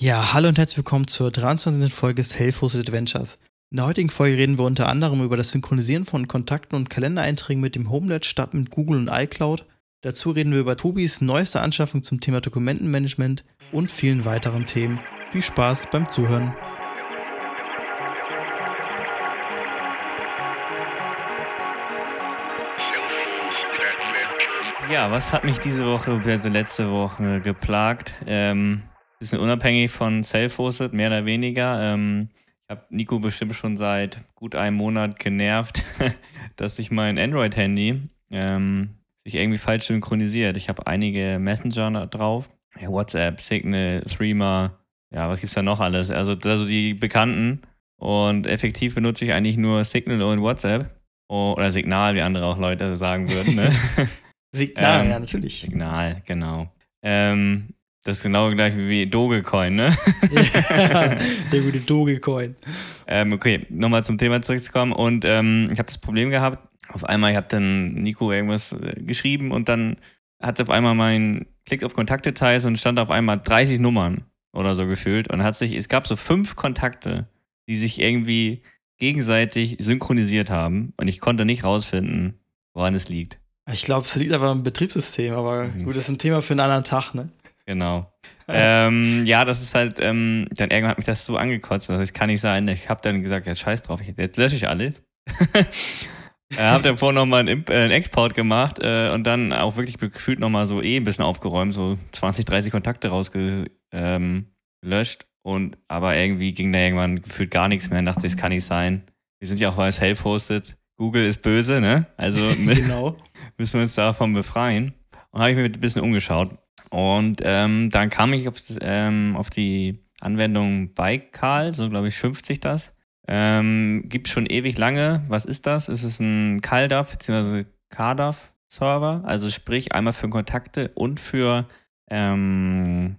Ja, hallo und herzlich willkommen zur 23. Folge Self-Hosted Adventures. In der heutigen Folge reden wir unter anderem über das Synchronisieren von Kontakten und Kalendereinträgen mit dem Homelet statt mit Google und iCloud. Dazu reden wir über Tobis neueste Anschaffung zum Thema Dokumentenmanagement und vielen weiteren Themen. Viel Spaß beim Zuhören. Ja, was hat mich diese Woche, also letzte Woche geplagt? Ähm, bisschen unabhängig von Self-Hosted, mehr oder weniger. Ähm, ich habe Nico bestimmt schon seit gut einem Monat genervt, dass sich mein Android-Handy ähm, sich irgendwie falsch synchronisiert. Ich habe einige Messenger drauf, WhatsApp, Signal, Threema, ja, was gibt's da noch alles? Also, also die bekannten. Und effektiv benutze ich eigentlich nur Signal und WhatsApp. Oder Signal, wie andere auch Leute sagen würden. Ne? Signal, ähm, ja, natürlich. Signal, genau. Ähm, das ist genau gleich wie Dogecoin, ne? ja, der gute Dogecoin. Ähm, okay, nochmal zum Thema zurückzukommen. Und ähm, ich habe das Problem gehabt, auf einmal, ich habe dann Nico irgendwas äh, geschrieben und dann hat auf einmal mein Klick auf Kontaktdetails und stand auf einmal 30 Nummern oder so gefühlt. Und hat sich, es gab so fünf Kontakte, die sich irgendwie gegenseitig synchronisiert haben. Und ich konnte nicht rausfinden, woran es liegt. Ich glaube, es liegt einfach am Betriebssystem, aber mhm. gut, das ist ein Thema für einen anderen Tag, ne? Genau. ähm, ja, das ist halt, ähm, dann irgendwann hat mich das so angekotzt, das kann nicht sein. Ich habe dann gesagt, jetzt scheiß drauf, jetzt lösche ich alles. äh, habe dann vorher nochmal einen, äh, einen Export gemacht äh, und dann auch wirklich gefühlt nochmal so eh ein bisschen aufgeräumt, so 20, 30 Kontakte rausgelöscht. Ähm, und aber irgendwie ging da irgendwann gefühlt gar nichts mehr und dachte, das kann nicht sein. Wir sind ja auch mal self-hosted. Google ist böse, ne? Also genau. müssen wir uns davon befreien. Und habe ich mir ein bisschen umgeschaut. Und ähm, dann kam ich auf, ähm, auf die Anwendung Baikal, so glaube ich schimpft sich das. Ähm, gibt schon ewig lange. Was ist das? Es ist ein CalDAV bzw. CADAV Server, also sprich einmal für Kontakte und für ähm,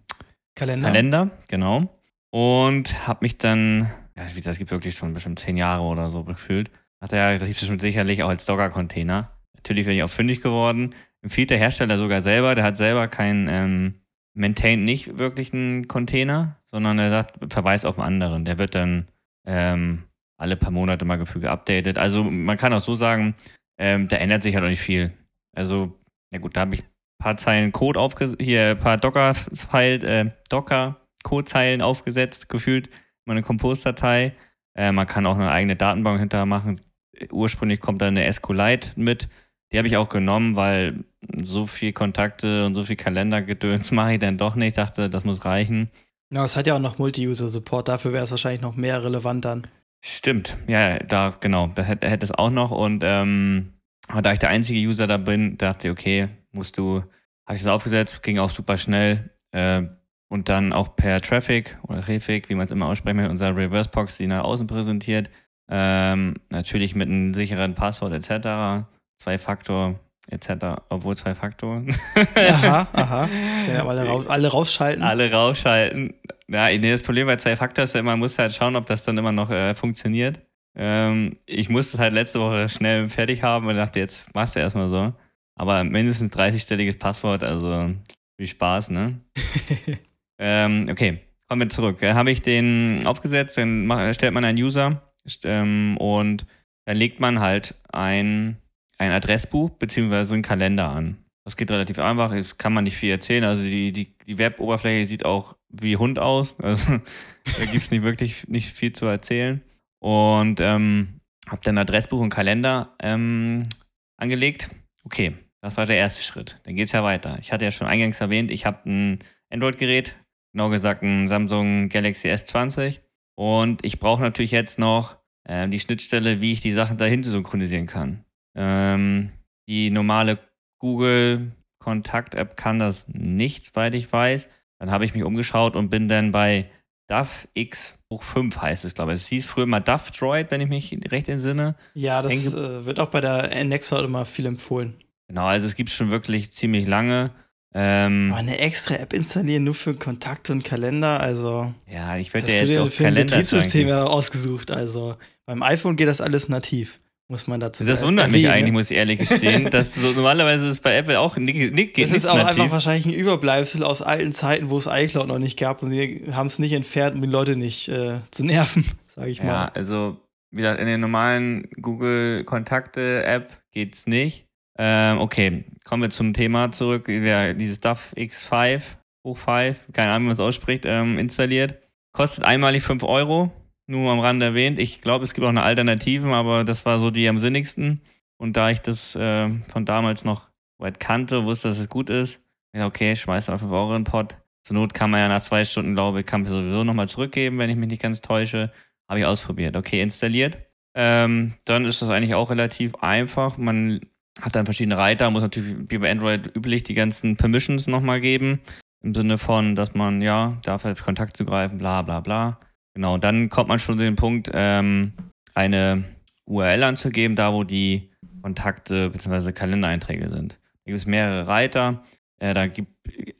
Kalender. Kalender, genau. Und habe mich dann, ja, das gibt wirklich schon bestimmt zehn Jahre oder so gefühlt. Hat er, das gibt es sicherlich auch als Docker-Container. Natürlich bin ich auch fündig geworden empfiehlt der Hersteller sogar selber, der hat selber keinen ähm, Maintain nicht wirklich einen Container, sondern er sagt, verweist auf einen anderen. Der wird dann ähm, alle paar Monate mal gefühlt geupdatet. Also man kann auch so sagen, ähm, da ändert sich halt auch nicht viel. Also, ja gut, da habe ich ein paar Zeilen Code aufgesetzt, hier ein paar Docker-File, äh, Docker-Codezeilen aufgesetzt, gefühlt meine Compose-Datei. Äh, man kann auch eine eigene Datenbank hinterher machen. Ursprünglich kommt da eine SQLite mit. Die habe ich auch genommen, weil so viel Kontakte und so viel Kalendergedöns mache ich dann doch nicht. Ich dachte, das muss reichen. Ja, es hat ja auch noch Multi-User-Support. Dafür wäre es wahrscheinlich noch mehr relevant dann. Stimmt, ja, da, genau, da hätte, hätte es auch noch. Und ähm, da ich der einzige User da bin, dachte ich, okay, musst du, habe ich das aufgesetzt, ging auch super schnell. Äh, und dann auch per Traffic oder Refig, wie man es immer aussprechen will, unser Reverse Box, die nach außen präsentiert. Ähm, natürlich mit einem sicheren Passwort etc. Zwei-Faktor etc. Obwohl zwei Faktor. aha, aha. Ja, alle, raus, alle rausschalten. Alle rausschalten. Ja, nee, das Problem bei zwei Faktor ist ja, man muss halt schauen, ob das dann immer noch äh, funktioniert. Ähm, ich musste es halt letzte Woche schnell fertig haben und dachte, jetzt machst du erstmal so. Aber mindestens 30-stelliges Passwort, also viel Spaß, ne? ähm, okay, kommen wir zurück. Äh, Habe ich den aufgesetzt, dann stellt man einen User ähm, und dann legt man halt ein ein Adressbuch beziehungsweise einen Kalender an. Das geht relativ einfach, das kann man nicht viel erzählen. Also die, die, die Web-Oberfläche sieht auch wie Hund aus. Also da gibt es nicht wirklich nicht viel zu erzählen. Und ähm, habe dann Adressbuch und Kalender ähm, angelegt. Okay, das war der erste Schritt. Dann geht es ja weiter. Ich hatte ja schon eingangs erwähnt, ich habe ein Android-Gerät, genau gesagt ein Samsung Galaxy S20. Und ich brauche natürlich jetzt noch äh, die Schnittstelle, wie ich die Sachen dahin synchronisieren kann. Ähm, die normale Google Kontakt-App kann das nicht, soweit ich weiß. Dann habe ich mich umgeschaut und bin dann bei DAF X hoch 5 heißt es, glaube ich. Es hieß früher mal DAF Droid, wenn ich mich recht entsinne. Ja, das äh, wird auch bei der Nextcloud immer viel empfohlen. Genau, also es gibt schon wirklich ziemlich lange. Ähm, Aber eine extra App installieren nur für Kontakte und Kalender, also. Ja, ich würde ja jetzt auch Kalender. Betriebssystem ausgesucht, also beim iPhone geht das alles nativ. Muss man dazu Das wundert erwähnen. mich eigentlich, muss ich ehrlich gestehen. dass so, normalerweise ist es bei Apple auch nicht, nicht Das ist auch nativ. einfach wahrscheinlich ein Überbleibsel aus alten Zeiten, wo es iCloud noch nicht gab und sie haben es nicht entfernt, um die Leute nicht äh, zu nerven, sage ich mal. Ja, also wie gesagt, in den normalen Google Kontakte-App geht es nicht. Ähm, okay, kommen wir zum Thema zurück. Wer dieses DAF X5, hoch 5, keine Ahnung, wie man es ausspricht, ähm, installiert. Kostet einmalig 5 Euro nur am Rande erwähnt. Ich glaube, es gibt auch eine Alternative, aber das war so die am sinnigsten. Und da ich das äh, von damals noch weit kannte, wusste, dass es gut ist, okay, schmeiß 5 Euro in den Pot. Zur Not kann man ja nach zwei Stunden, glaube ich, kann man sowieso nochmal zurückgeben, wenn ich mich nicht ganz täusche. Habe ich ausprobiert. Okay, installiert. Ähm, dann ist das eigentlich auch relativ einfach. Man hat dann verschiedene Reiter, muss natürlich wie bei Android üblich die ganzen Permissions nochmal geben. Im Sinne von, dass man, ja, darf auf Kontakt zugreifen, bla bla bla. Genau, dann kommt man schon zu dem Punkt, ähm, eine URL anzugeben, da wo die Kontakte bzw. Kalendereinträge sind. Da gibt es mehrere Reiter. Äh, da gibt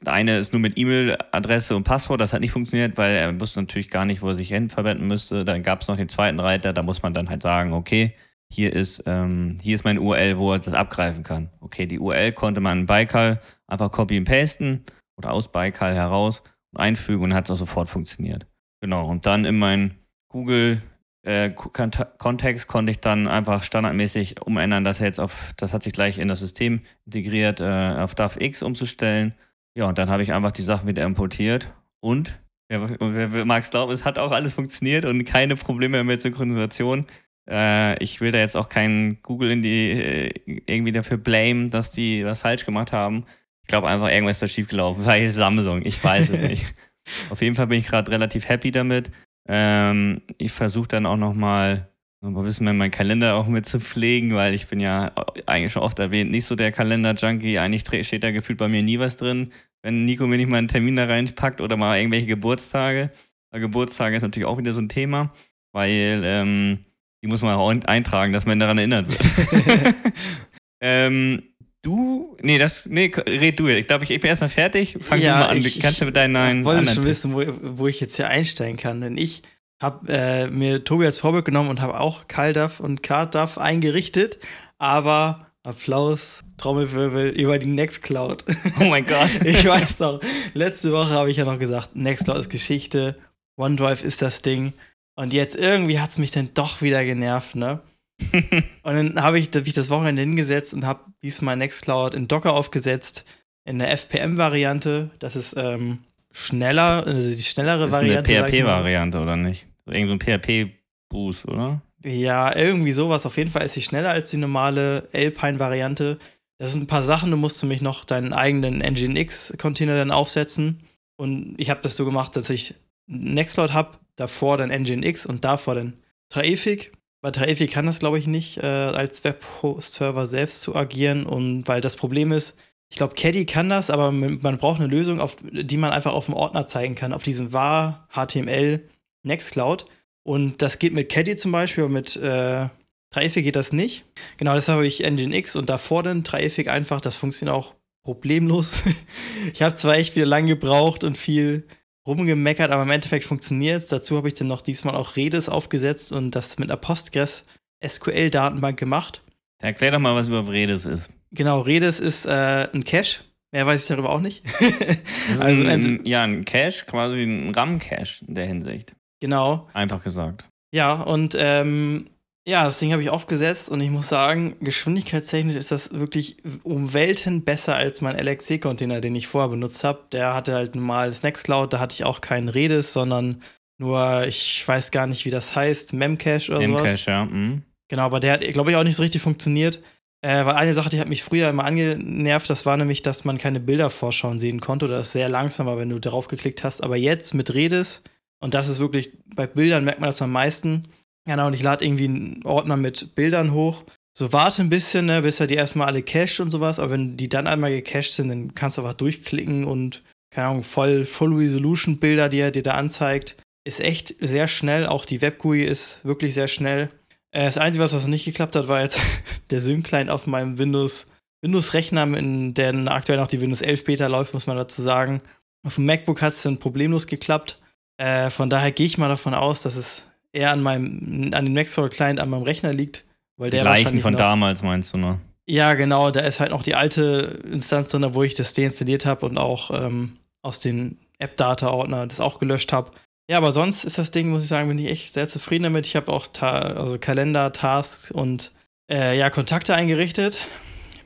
eine ist nur mit E-Mail-Adresse und Passwort, das hat nicht funktioniert, weil er wusste natürlich gar nicht, wo er sich hin verwenden müsste. Dann gab es noch den zweiten Reiter, da muss man dann halt sagen, okay, hier ist, ähm, hier ist meine URL, wo er das abgreifen kann. Okay, die URL konnte man in Baikal einfach copy und pasten oder aus Baikal heraus und einfügen und hat es auch sofort funktioniert. Genau, und dann in meinen Google äh, Kontext konnte ich dann einfach standardmäßig umändern, dass er jetzt auf, das hat sich gleich in das System integriert, äh, auf DAF-X umzustellen. Ja, und dann habe ich einfach die Sachen wieder importiert und wer, wer mag es glauben, es hat auch alles funktioniert und keine Probleme mit Synchronisation. Äh, ich will da jetzt auch keinen Google in die äh, irgendwie dafür blame, dass die was falsch gemacht haben. Ich glaube einfach, irgendwas ist da schiefgelaufen. Vielleicht Samsung, ich weiß es nicht. Auf jeden Fall bin ich gerade relativ happy damit. Ähm, ich versuche dann auch nochmal noch ein bisschen mehr meinen Kalender auch mit zu pflegen, weil ich bin ja eigentlich schon oft erwähnt, nicht so der Kalender-Junkie. Eigentlich steht da gefühlt bei mir nie was drin. Wenn Nico mir nicht mal einen Termin da reinpackt oder mal irgendwelche Geburtstage. Aber Geburtstage ist natürlich auch wieder so ein Thema, weil ähm, die muss man auch eintragen, dass man daran erinnert wird. ähm, Du, nee, das, nee, red du. Ich glaube, ich, ich bin erstmal fertig. Fang ja, du mal an. Ich, Kannst du mit deinen neuen. Ich wollte schon wissen, wo, wo ich jetzt hier einsteigen kann. Denn ich habe äh, mir Tobi als Vorbild genommen und habe auch CalDAV und CardDAV eingerichtet. Aber Applaus, Trommelwirbel über die Nextcloud. Oh mein Gott. ich weiß doch. Letzte Woche habe ich ja noch gesagt, Nextcloud ist Geschichte. OneDrive ist das Ding. Und jetzt irgendwie hat es mich dann doch wieder genervt, ne? und dann habe ich, hab ich das Wochenende hingesetzt und habe diesmal Nextcloud in Docker aufgesetzt, in der FPM-Variante. Das ist ähm, schneller, also die schnellere ist Variante. Eine PHP-Variante, oder nicht? Irgend so ein PHP-Boost, oder? Ja, irgendwie sowas. Auf jeden Fall ist sie schneller als die normale Alpine-Variante. Das sind ein paar Sachen, du musst nämlich noch deinen eigenen Nginx-Container dann aufsetzen. Und ich habe das so gemacht, dass ich Nextcloud habe, davor dann Nginx und davor dann Traffic. Bei Traffic kann das, glaube ich, nicht, äh, als Webhost-Server selbst zu agieren. Und weil das Problem ist, ich glaube, Caddy kann das, aber man braucht eine Lösung, auf, die man einfach auf dem Ordner zeigen kann, auf diesem var HTML Nextcloud. Und das geht mit Caddy zum Beispiel, aber mit äh, Traffic geht das nicht. Genau, deshalb habe ich Nginx und davor dann Traffic einfach. Das funktioniert auch problemlos. ich habe zwar echt wieder lang gebraucht und viel rumgemeckert, aber im Endeffekt funktioniert es. Dazu habe ich dann noch diesmal auch Redis aufgesetzt und das mit einer Postgres SQL-Datenbank gemacht. Erklär doch mal, was überhaupt Redis ist. Genau, Redis ist äh, ein Cache. Mehr weiß ich darüber auch nicht. also ein, ja, ein Cache, quasi ein RAM-Cache in der Hinsicht. Genau. Einfach gesagt. Ja, und ähm, ja, das Ding habe ich aufgesetzt und ich muss sagen, geschwindigkeitstechnisch ist das wirklich um Welten besser als mein LXC-Container, den ich vorher benutzt habe. Der hatte halt normales Nextcloud, da hatte ich auch keinen Redis, sondern nur, ich weiß gar nicht, wie das heißt, Memcache oder so. Memcache, ja. Mhm. Genau, aber der hat, glaube ich, auch nicht so richtig funktioniert. Äh, weil eine Sache, die hat mich früher immer angenervt, das war nämlich, dass man keine Bildervorschauen sehen konnte oder das sehr langsam war, wenn du darauf geklickt hast. Aber jetzt mit Redis, und das ist wirklich, bei Bildern merkt man das am meisten, Genau, und ich lade irgendwie einen Ordner mit Bildern hoch. So warte ein bisschen, ne, bis er die erstmal alle cached und sowas, aber wenn die dann einmal gecached sind, dann kannst du einfach durchklicken und, keine Ahnung, voll Full Resolution Bilder, die er dir da anzeigt. Ist echt sehr schnell, auch die WebGUI ist wirklich sehr schnell. Äh, das Einzige, was das nicht geklappt hat, war jetzt der Syn-Client auf meinem Windows, Windows-Rechner, in der aktuell noch die Windows 11 Beta läuft, muss man dazu sagen. Auf dem MacBook hat es dann problemlos geklappt. Äh, von daher gehe ich mal davon aus, dass es eher an meinem, an dem Nextdoor Client an meinem Rechner liegt, Weil Die der gleichen wahrscheinlich von noch, damals meinst du noch? Ja, genau, da ist halt noch die alte Instanz drin, wo ich das deinstalliert habe und auch ähm, aus den App-Data-Ordner das auch gelöscht habe. Ja, aber sonst ist das Ding, muss ich sagen, bin ich echt sehr zufrieden damit. Ich habe auch also Kalender, Tasks und äh, ja, Kontakte eingerichtet.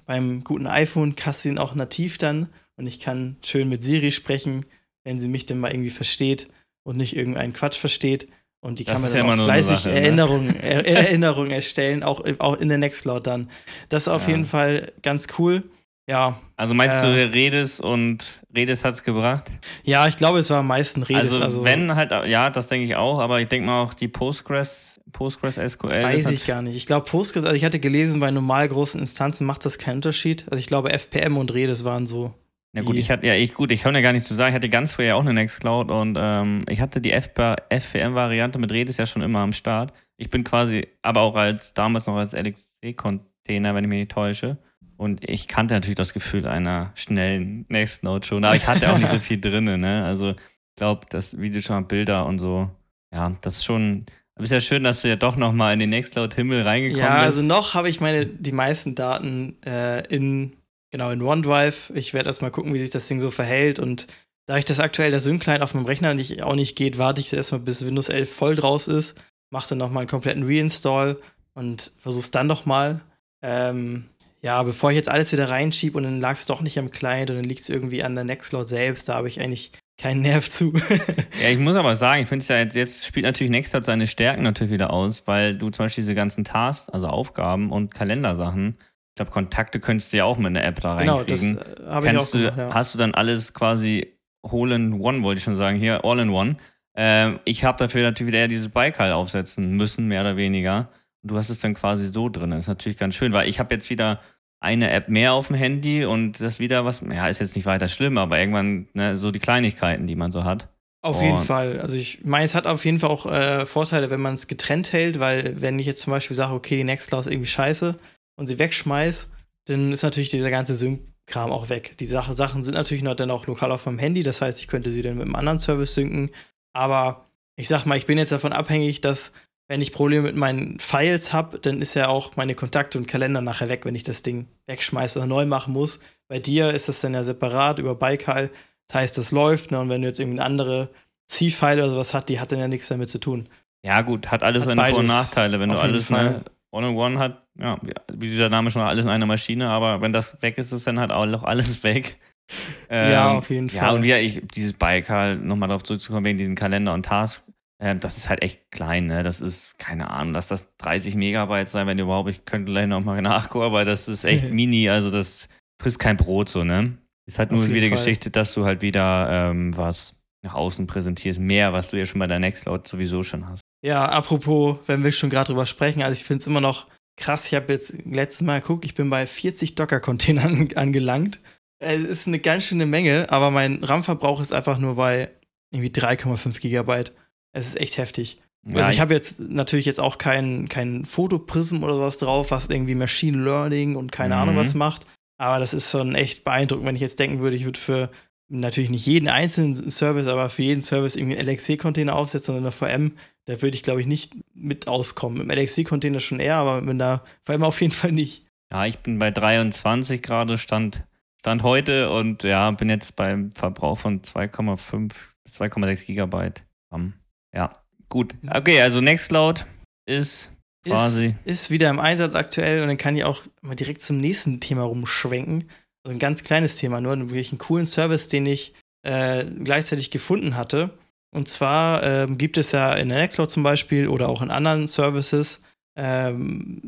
Beim guten iPhone kannst du ihn auch nativ dann und ich kann schön mit Siri sprechen, wenn sie mich denn mal irgendwie versteht und nicht irgendeinen Quatsch versteht. Und die Das kann man ja dann immer auch fleißig Sache, ne? Erinnerungen, er Erinnerungen erstellen, auch, auch in der Nextcloud dann. Das ist auf Ja. jeden Fall ganz cool. Ja, Also meinst Äh. du, Redis und Redis hat's gebracht? ja, ich glaube, es war am meisten Redis. Also, Also, wenn halt, ja, das denke ich auch, aber ich denke mal auch die Postgres, Postgres SQL. weiß ich hat- gar nicht. Ich glaube, Postgres, also ich hatte gelesen, bei normal großen Instanzen macht das keinen Unterschied. Also ich glaube, FPM und Redis waren so. Ja gut, ich hatte ja ich gut, ich kann ja gar nicht zu sagen, ich hatte ganz früher auch eine Nextcloud und ähm, ich hatte die FPM-Variante mit Redis ja schon immer am Start. Ich bin quasi, aber auch als damals noch als LXC-Container, wenn ich mich nicht täusche. Und ich kannte natürlich das Gefühl einer schnellen Nextcloud schon, aber ich hatte auch nicht so viel drin, ne? Also ich glaube, das, du schon mal Bilder und so, ja, das ist schon. Aber ist ja schön, dass du ja doch nochmal in den Nextcloud-Himmel reingekommen Ja, bist. also noch habe ich meine, die meisten Daten äh, in, genau, in OneDrive. Ich werde erstmal gucken, wie sich das Ding so verhält. Und da ich das aktuell der Sync-Client auf meinem Rechner nicht, auch nicht geht, warte ich erstmal, bis Windows 11 voll draus ist. Mache dann nochmal einen kompletten Reinstall und versuch's dann nochmal. Ähm, ja, bevor ich jetzt alles wieder reinschiebe und dann lag es doch nicht am Client und dann liegt es irgendwie an der Nextcloud selbst, da habe ich eigentlich keinen Nerv zu. Ja, ich muss aber sagen, ich finde es ja jetzt, jetzt spielt natürlich Nextcloud seine Stärken natürlich wieder aus, weil du zum Beispiel diese ganzen Tasks, also Aufgaben und Kalendersachen, ich glaube, Kontakte könntest du ja auch mit einer App da genau, das reinkriegen. äh, habe ich auch Kannst du, gemacht, ja. Hast du dann alles quasi Hole in One, wollte ich schon sagen, hier, All in One. Ähm, ich habe dafür natürlich wieder eher dieses Baikal aufsetzen müssen, mehr oder weniger. Und du hast es dann quasi so drin. Das ist natürlich ganz schön, weil ich habe jetzt wieder eine App mehr auf dem Handy und das wieder was, ja, ist jetzt nicht weiter schlimm, aber irgendwann ne, so die Kleinigkeiten, die man so hat. Auf jeden Und- Fall. Also ich meine, es hat auf jeden Fall auch äh, Vorteile, wenn man es getrennt hält, weil wenn ich jetzt zum Beispiel sage, okay, die Nextcloud ist irgendwie scheiße und sie wegschmeiß, dann ist natürlich dieser ganze Sync-Kram auch weg. Die Sache, Sachen sind natürlich noch dann auch lokal auf meinem Handy, das heißt, ich könnte sie dann mit einem anderen Service synken. Aber ich sag mal, ich bin jetzt davon abhängig, dass wenn ich Probleme mit meinen Files habe, dann ist ja auch meine Kontakte und Kalender nachher weg, wenn ich das Ding wegschmeiße oder neu machen muss. Bei dir ist das dann ja separat über Baikal. Das heißt, das läuft, ne? Und wenn du jetzt irgendwie eine andere C-File oder sowas hast, die hat dann ja nichts damit zu tun. Ja, gut, hat alles Hat seine Vor- und Nachteile. Wenn du alles, ne, One-on-One hat, ja, wie dieser Name schon, alles in einer Maschine, aber wenn das weg ist, ist dann halt auch noch alles weg. ja, Ähm, auf jeden Ja, Fall. und wie ich, dieses Baikal, nochmal darauf zurückzukommen, wegen diesen Kalender und Task, ähm, das ist halt echt klein, ne? Das ist, keine Ahnung, lass das 30 Megabyte sein, wenn überhaupt, ich könnte gleich nochmal nachgucken, aber das ist echt mini, also das frisst kein Brot so, ne? Ist halt Auf nur wieder Fall. Geschichte, dass du halt wieder ähm, was nach außen präsentierst, mehr, was du ja schon bei der Nextcloud sowieso schon hast. Ja, apropos, wenn wir schon gerade drüber sprechen, also ich finde es immer noch krass. Ich habe jetzt letztes Mal geguckt, ich bin bei 40 Docker-Containern angelangt. Es ist eine ganz schöne Menge, aber mein RAM-Verbrauch ist einfach nur bei irgendwie 3,5 Gigabyte. Es ist echt heftig. Ja, also ich habe jetzt natürlich jetzt auch kein, kein Fotoprism oder sowas drauf, was irgendwie Machine Learning und keine Mhm. Ahnung was macht. Aber das ist schon echt beeindruckend, wenn ich jetzt denken würde, ich würde für natürlich nicht jeden einzelnen Service, aber für jeden Service irgendwie einen LXC-Container aufsetzen oder eine VM, da würde ich, glaube ich, nicht mit auskommen. Im LXC-Container schon eher, aber mit einer VM auf jeden Fall nicht. Ja, ich bin bei 23 gerade, Stand, Stand heute und ja, bin jetzt beim Verbrauch von 2,5 bis 2,6 Gigabyte. RAM. Ja, gut. Okay, also Nextcloud ist quasi. Ist wieder im Einsatz aktuell und dann kann ich auch mal direkt zum nächsten Thema rumschwenken. Also ein ganz kleines Thema, nur wirklich einen coolen Service, den ich äh, gleichzeitig gefunden hatte. Und zwar ähm, gibt es ja in der Nextcloud zum Beispiel oder auch in anderen Services, ähm,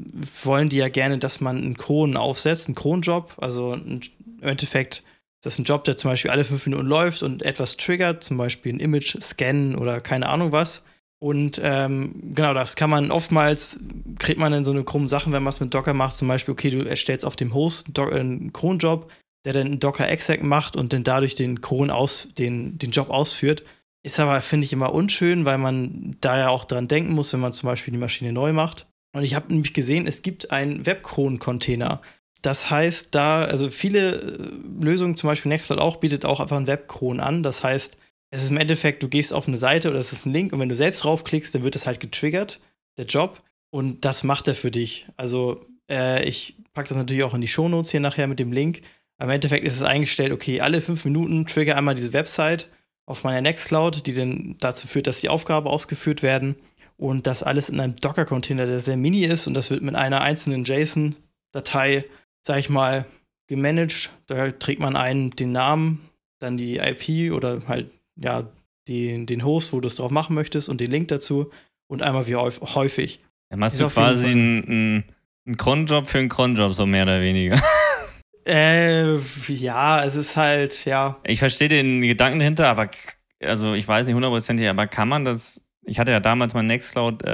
wollen die ja gerne, dass man einen Cron aufsetzt, einen Cron-Job. Also ein, im Endeffekt ist das ein Job, der zum Beispiel alle fünf Minuten läuft und etwas triggert, zum Beispiel ein Image scannen oder keine Ahnung was. Und ähm, genau, das kann man oftmals, kriegt man dann so eine krummen Sachen, wenn man es mit Docker macht. Zum Beispiel, okay, du erstellst auf dem Host einen Do- einen Cron-Job, der dann einen Docker-Exec macht und dann dadurch den Cron aus, den, den Job ausführt. Ist aber, finde ich, immer unschön, weil man da ja auch dran denken muss, wenn man zum Beispiel die Maschine neu macht. Und ich habe nämlich gesehen, es gibt einen Webcron-Container. Das heißt, da, also viele äh, Lösungen, zum Beispiel Nextcloud auch, bietet auch einfach einen Webcron an. Das heißt, es ist im Endeffekt, du gehst auf eine Seite oder es ist ein Link und wenn du selbst raufklickst, dann wird es halt getriggert, der Job. Und das macht er für dich. Also, äh, ich packe das natürlich auch in die Shownotes hier nachher mit dem Link. Aber im Endeffekt ist es eingestellt, okay, alle fünf Minuten trigger einmal diese Website auf meiner Nextcloud, die dann dazu führt, dass die Aufgaben ausgeführt werden. Und das alles in einem Docker-Container, der sehr mini ist. Und das wird mit einer einzelnen JSON-Datei, sag ich mal, gemanagt. Da trägt man ein den Namen, dann die IP oder halt, ja, die, den Host, wo du es drauf machen möchtest und den Link dazu und einmal wie häufig. Dann machst du quasi einen, einen Cronjob für einen Cronjob, so mehr oder weniger. Äh, ja, es ist halt, ja. Ich verstehe den Gedanken dahinter, aber also ich weiß nicht hundertprozentig, aber kann man das? Ich hatte ja damals mein Nextcloud äh,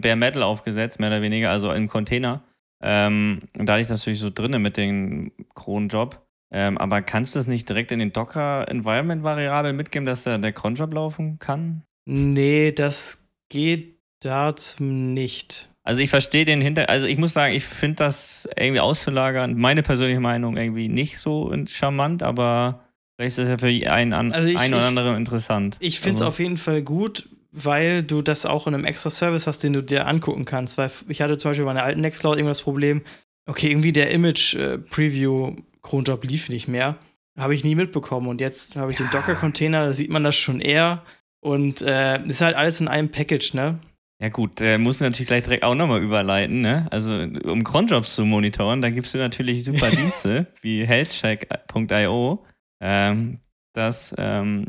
Bare Metal aufgesetzt, mehr oder weniger, also im Container. Ähm, und da hatte ich das natürlich so drinne mit dem Cronjob. Ähm, aber kannst du das nicht direkt in den Docker-Environment-Variablen mitgeben, dass da der Cronjob laufen kann? Nee, das geht dazu nicht. Also ich verstehe den Hinter, also ich muss sagen, ich finde das irgendwie auszulagern, meine persönliche Meinung irgendwie nicht so charmant, aber vielleicht ist das ja für einen, an, also ich, einen oder anderen interessant. Ich finde es also. auf jeden Fall gut, weil du das auch in einem extra Service hast, den du dir angucken kannst. Weil ich hatte zum Beispiel bei einer alten Nextcloud irgendwas das Problem, okay, irgendwie der Image-Preview Cronjob lief nicht mehr. Habe ich nie mitbekommen. Und jetzt habe ich ja. den Docker-Container, da sieht man das schon eher. Und äh, ist halt alles in einem Package, ne? Ja gut, äh, muss natürlich gleich direkt auch nochmal überleiten, ne? Also um Cronjobs zu monitoren, da gibst du natürlich super Dienste wie healthcheck.io. Ähm, das ähm,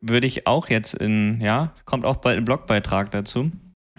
würde ich auch jetzt in, ja, kommt auch bald ein Blogbeitrag dazu,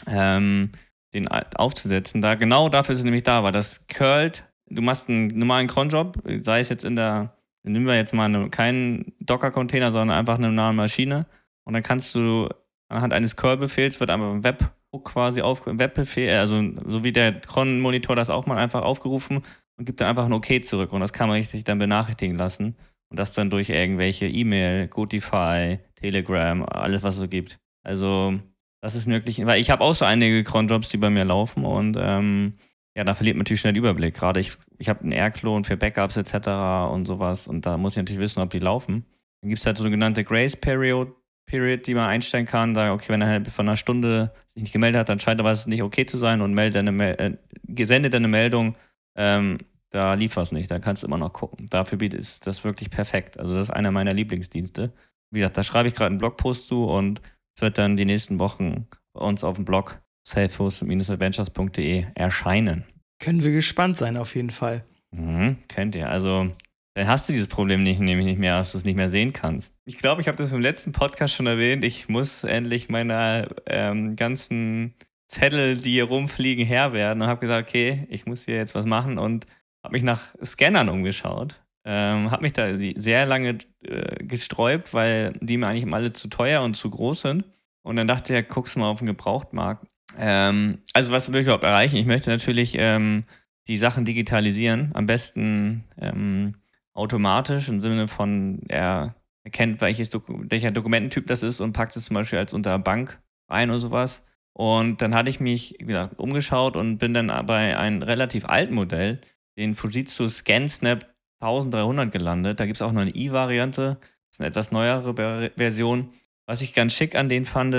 ähm, den aufzusetzen. Da genau dafür ist es nämlich da, weil das curlt, du machst einen normalen Cronjob, sei es jetzt in der, nehmen wir jetzt mal eine, keinen Docker-Container, sondern einfach eine normale Maschine und dann kannst du anhand eines Curl-Befehls wird einfach ein Webhook quasi auf, Webbefehl, also so wie der Cron-Monitor das auch mal einfach aufgerufen und gibt dann einfach ein OK zurück und das kann man richtig dann benachrichtigen lassen und das dann durch irgendwelche E-Mail, Gotify, Telegram, alles was es so gibt. Also das ist möglich, weil ich habe auch so einige Cron-Jobs, die bei mir laufen und ähm, ja, da verliert man natürlich schnell den Überblick. Gerade ich, ich habe einen Airclone für Backups etc. und sowas und da muss ich natürlich wissen, ob die laufen. Dann gibt es halt so sogenannte Grace Period, Period, die man einstellen kann. Da, okay, wenn er halt von einer Stunde sich nicht gemeldet hat, dann scheint aber es nicht okay zu sein und meldet eine, äh, gesendet eine Meldung, ähm, da lief was nicht, da kannst du immer noch gucken. Dafür ist das wirklich perfekt. Also das ist einer meiner Lieblingsdienste. Wie gesagt, da schreibe ich gerade einen Blogpost zu und es wird dann die nächsten Wochen bei uns auf dem Blog selfhost-adventures.de erscheinen. Können wir gespannt sein, auf jeden Fall. Mhm, könnt ihr. Also dann hast du dieses Problem nicht, nämlich nicht mehr, dass du es nicht mehr sehen kannst. Ich glaube, ich habe das im letzten Podcast schon erwähnt. Ich muss endlich meiner ähm, ganzen Zettel, die hier rumfliegen, Herr werden und habe gesagt, okay, ich muss hier jetzt was machen und habe mich nach Scannern umgeschaut. Ähm, habe mich da sehr lange äh, gesträubt, weil die mir eigentlich alle zu teuer und zu groß sind. Und dann dachte ich, ja, guckst mal auf den Gebrauchtmarkt. Ähm, also was will ich überhaupt erreichen? Ich möchte natürlich ähm, die Sachen digitalisieren. Am besten ähm, automatisch im Sinne von, er erkennt, welches Doku welcher Dokumententyp das ist und packt es zum Beispiel als unter Bank ein oder sowas. Und dann hatte ich mich wieder umgeschaut und bin dann bei einem relativ alten Modell, den Fujitsu ScanSnap 1300 gelandet. Da gibt es auch noch eine i-Variante. Das ist eine etwas neuere Version. Was ich ganz schick an den fand,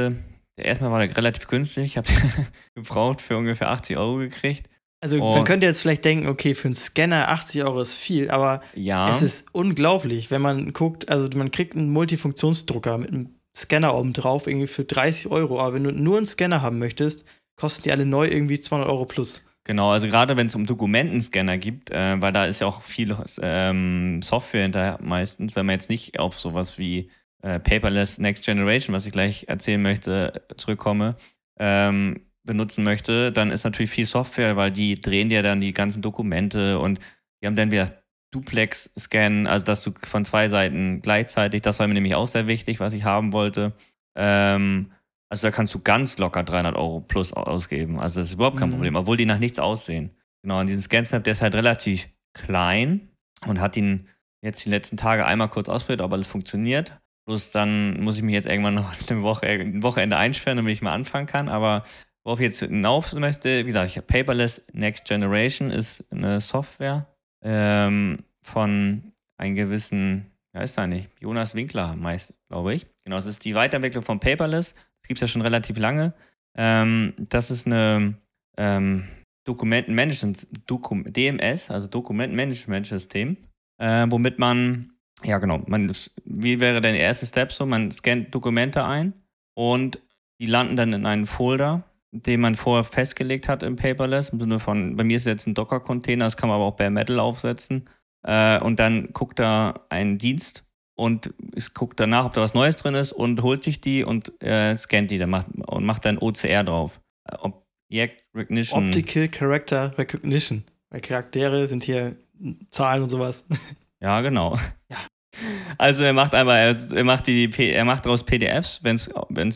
der erstmal war der relativ günstig. Ich habe gebraucht für ungefähr 80 Euro gekriegt. Also und man könnte jetzt vielleicht denken, okay, für einen Scanner 80 Euro ist viel, aber ja. es ist unglaublich, wenn man guckt, also man kriegt einen Multifunktionsdrucker mit einem Scanner oben drauf, irgendwie für 30 Euro, aber wenn du nur einen Scanner haben möchtest, kosten die alle neu irgendwie 200 Euro plus. Genau, also gerade wenn es um Dokumentenscanner gibt, äh, weil da ist ja auch viel ähm, Software hinterher meistens, wenn man jetzt nicht auf sowas wie äh, Paperless Next Generation, was ich gleich erzählen möchte, zurückkomme, ähm, benutzen möchte, dann ist natürlich viel Software, weil die drehen dir dann die ganzen Dokumente und die haben dann wieder Duplex-Scan, also dass du von zwei Seiten gleichzeitig, das war mir nämlich auch sehr wichtig, was ich haben wollte. Ähm, also da kannst du ganz locker 300 Euro plus ausgeben. Also das ist überhaupt kein mhm. Problem, obwohl die nach nichts aussehen. Genau, und diesen ScanSnap, der ist halt relativ klein und hat ihn jetzt die letzten Tage einmal kurz ausprobiert, ob alles funktioniert. Bloß dann muss ich mich jetzt irgendwann noch eine Woche, ein Wochenende einsperren, damit ich mal anfangen kann. Aber Worauf ich jetzt hinauf möchte, wie gesagt, ich habe Paperless Next Generation ist eine Software ähm, von einem gewissen, ja ist da nicht, Jonas Winkler meist, glaube ich. Genau, es ist die Weiterentwicklung von Paperless. Das gibt es ja schon relativ lange. Ähm, das ist eine ähm, Dokumentenmanagement, Dokum, DMS, also Dokumentenmanagement-System, äh, womit man, ja genau, man, wie wäre der erste Step so? Man scannt Dokumente ein und die landen dann in einen Folder, den man vorher festgelegt hat im Paperless, im Sinne von, bei mir ist jetzt ein Docker-Container, das kann man aber auch Bare Metal aufsetzen. Äh, und dann guckt da ein Dienst und es guckt danach, ob da was Neues drin ist und holt sich die und äh, scannt die dann macht, und macht dann OCR drauf. Äh, Object Recognition. Optical Character Recognition. Charaktere sind hier Zahlen und sowas. Ja, genau. Ja. Also er macht aber, er macht die, er macht daraus PDFs, wenn es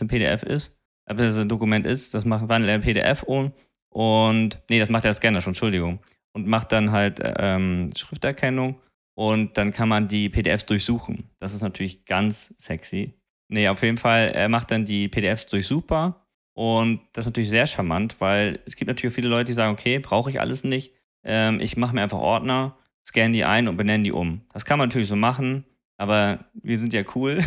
ein PDF ist, wenn es ein Dokument ist, das macht, wandelt er in PDF um und, nee, das macht der Scanner schon, Entschuldigung. Und macht dann halt ähm, Schrifterkennung und dann kann man die PDFs durchsuchen. Das ist natürlich ganz sexy. Nee, auf jeden Fall, er macht dann die PDFs durchsuchbar und das ist natürlich sehr charmant, weil es gibt natürlich viele Leute, die sagen, okay, brauche ich alles nicht. Ähm, ich mache mir einfach Ordner, scanne die ein und benenne die um. Das kann man natürlich so machen, aber wir sind ja cool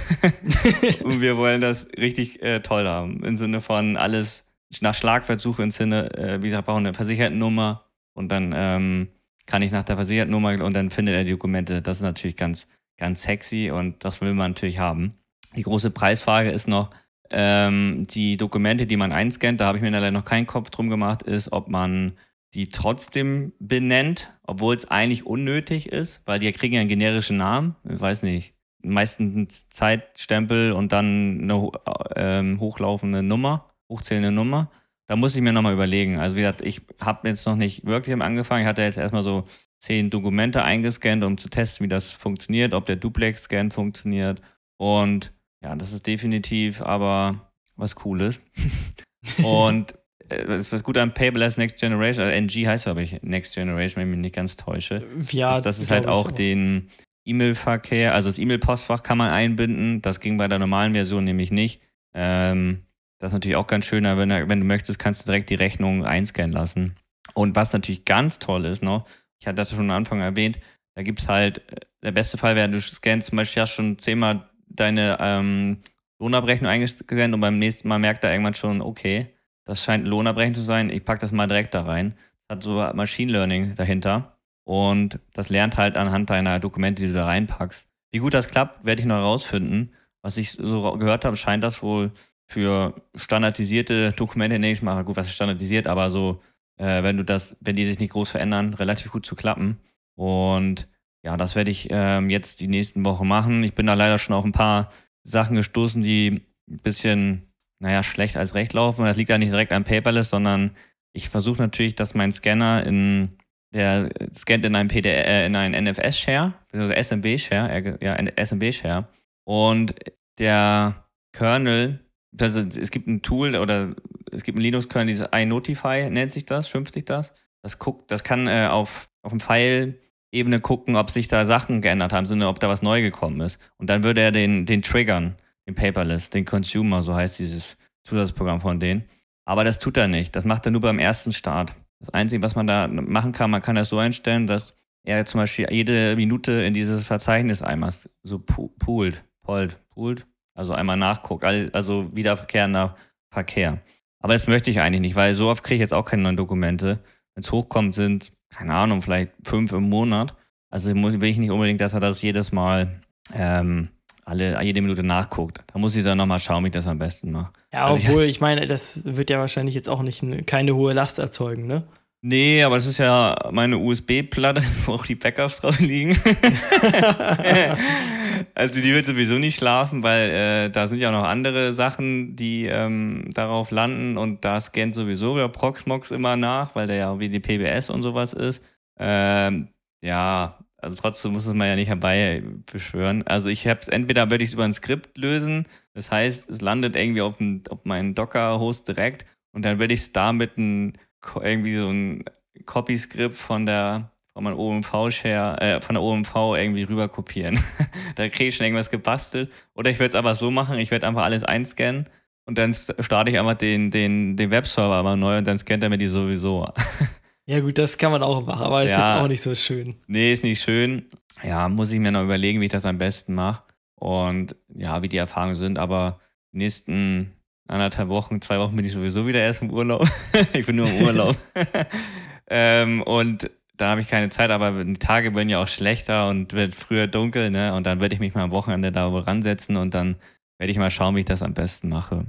und wir wollen das richtig äh, toll haben. Im Sinne von alles nach Schlagwertsuche im Sinne, äh, wie gesagt, brauchen eine Versichertennummer und dann ähm, kann ich nach der Versichertennummer und dann findet er die Dokumente. Das ist natürlich ganz, ganz sexy und das will man natürlich haben. Die große Preisfrage ist noch, ähm, die Dokumente, die man einscannt, da habe ich mir leider noch keinen Kopf drum gemacht, ist, ob man die trotzdem benennt, obwohl es eigentlich unnötig ist, weil die kriegen ja einen generischen Namen. Ich weiß nicht, meistens Zeitstempel und dann eine ähm, hochlaufende Nummer, hochzählende Nummer. Da muss ich mir nochmal überlegen. Also wie gesagt, ich habe jetzt noch nicht wirklich angefangen. Ich hatte jetzt erstmal so zehn Dokumente eingescannt, um zu testen, wie das funktioniert, ob der Duplex-Scan funktioniert. Und ja, das ist definitiv aber was Cooles. und das was gut an Paperless Next Generation, also NG heißt glaube ich Next Generation, wenn ich mich nicht ganz täusche. Ja, ist, dass es halt auch, auch den E-Mail-Verkehr, also das E-Mail-Postfach kann man einbinden. Das ging bei der normalen Version nämlich nicht. Ähm, das ist natürlich auch ganz schön, wenn, wenn du möchtest, kannst du direkt die Rechnung einscannen lassen. Und was natürlich ganz toll ist noch, ich hatte das schon am Anfang erwähnt, da gibt es halt, äh, der beste Fall wäre, du scannst zum Beispiel hast schon zehnmal deine ähm, Lohnabrechnung eingescannt und beim nächsten Mal merkt er irgendwann schon, okay, das scheint Lohnabrechnung zu sein, ich packe das mal direkt da rein. Das hat so Machine Learning dahinter und das lernt halt anhand deiner Dokumente, die du da reinpackst. Wie gut das klappt, werde ich noch herausfinden. Was ich so gehört habe, scheint das wohl für standardisierte Dokumente, nee, ich mache gut, was ist standardisiert, aber so, äh, wenn du das, wenn die sich nicht groß verändern, relativ gut zu klappen. Und ja, das werde ich ähm, jetzt die nächsten Wochen machen. Ich bin da leider schon auf ein paar Sachen gestoßen, die ein bisschen, naja, schlecht als recht laufen. Das liegt ja nicht direkt am Paperless, sondern ich versuche natürlich, dass mein Scanner in, der scannt in einem PDF, äh, in einen NFS-Share, also SMB-Share, ja, SMB-Share. Und der Kernel, also es gibt ein Tool oder es gibt ein Linux-Kernel, dieses iNotify nennt sich das, schimpft sich das. Das guckt, das kann äh, auf, auf dem Pfeil Ebene gucken, ob sich da Sachen geändert haben, sondern ob da was neu gekommen ist. Und dann würde er den, den triggern, den Paperless, den Consumer, so heißt dieses Zusatzprogramm von denen. Aber das tut er nicht. Das macht er nur beim ersten Start. Das Einzige, was man da machen kann, man kann das so einstellen, dass er zum Beispiel jede Minute in dieses Verzeichnis einmal so poolt, poolt, poolt, also einmal nachguckt, also Wiederverkehr nach Verkehr. Aber das möchte ich eigentlich nicht, weil so oft kriege ich jetzt auch keine neuen Dokumente. Wenn es hochkommt, sind keine Ahnung, vielleicht fünf im Monat. Also will ich nicht unbedingt, dass er das jedes Mal ähm, alle, jede Minute nachguckt. Da muss ich dann nochmal schauen, wie ich das am besten mache. Ja, also obwohl, ich, ich meine, das wird ja wahrscheinlich jetzt auch nicht keine hohe Last erzeugen, ne? Nee, aber das ist ja meine USB-Platte, wo auch die Backups drauf liegen. also die wird sowieso nicht schlafen, weil äh, da sind ja noch andere Sachen, die ähm, darauf landen und da scannt sowieso der Proxmox immer nach, weil der ja wie die PBS und sowas ist. Ähm, ja, also trotzdem muss es man ja nicht herbei beschwören. Also ich habe entweder würde ich es über ein Skript lösen, das heißt, es landet irgendwie auf, ein, auf meinen Docker-Host direkt und dann würde ich es damit ein irgendwie so ein Copy-Script von der von meinem OMV-Share, äh, von der OMV irgendwie rüber kopieren. da kriege ich schon irgendwas gebastelt. Oder ich würde es aber so machen, ich werde einfach alles einscannen und dann starte ich einfach den, den, den Webserver mal neu und dann scannt er mir die sowieso. ja, gut, das kann man auch machen, aber ist ja, jetzt auch nicht so schön. Nee, ist nicht schön. Ja, muss ich mir noch überlegen, wie ich das am besten mache. Und ja, wie die Erfahrungen sind, aber die nächsten anderthalb Wochen, zwei Wochen bin ich sowieso wieder erst im Urlaub. ich bin nur im Urlaub. ähm, und da habe ich keine Zeit, aber die Tage werden ja auch schlechter und wird früher dunkel, ne? Und dann werde ich mich mal am Wochenende da wohl ransetzen und dann werde ich mal schauen, wie ich das am besten mache.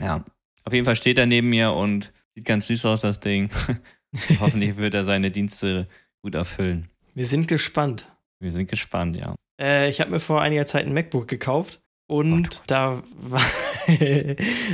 Ja, auf jeden Fall steht er neben mir und sieht ganz süß aus, das Ding. Hoffentlich wird er seine Dienste gut erfüllen. Wir sind gespannt. Wir sind gespannt, ja. Äh, ich habe mir vor einiger Zeit ein MacBook gekauft und Gott. da war,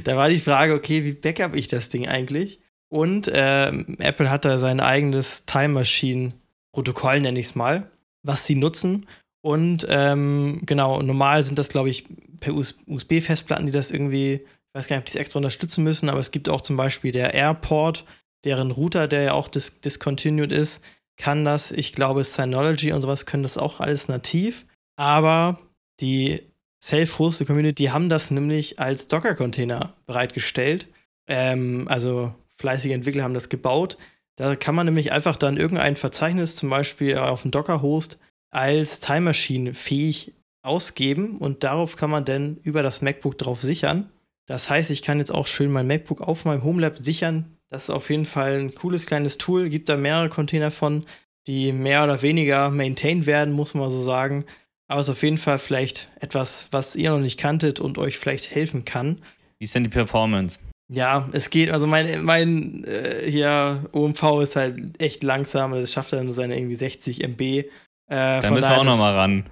da war die Frage, okay, wie backup ich das Ding eigentlich? Und äh, Apple hat da sein eigenes Time Machine Protokoll, nenne ich es mal, was sie nutzen. Und ähm, genau, normal sind das, glaube ich, per USB-Festplatten, die das irgendwie, ich weiß gar nicht, ob die es extra unterstützen müssen, aber es gibt auch zum Beispiel der Airport, deren Router, der ja auch dis discontinued ist, kann das, ich glaube, Synology und sowas können das auch alles nativ. Aber die Self-Hosted Community haben das nämlich als Docker-Container bereitgestellt. Ähm, also fleißige Entwickler haben das gebaut. Da kann man nämlich einfach dann irgendein Verzeichnis, zum Beispiel auf dem Docker-Host, als Time Machine fähig ausgeben und darauf kann man dann über das MacBook drauf sichern. Das heißt, ich kann jetzt auch schön mein MacBook auf meinem Homelab sichern. Das ist auf jeden Fall ein cooles kleines Tool. Gibt da mehrere Container von, die mehr oder weniger maintained werden, muss man so sagen. Aber es ist auf jeden Fall vielleicht etwas, was ihr noch nicht kanntet und euch vielleicht helfen kann. Wie ist denn die Performance? Ja, es geht, also mein, mein äh, hier OMV ist halt echt langsam, das schafft er nur seine irgendwie 60 MB. Äh, da müssen wir auch nochmal ran.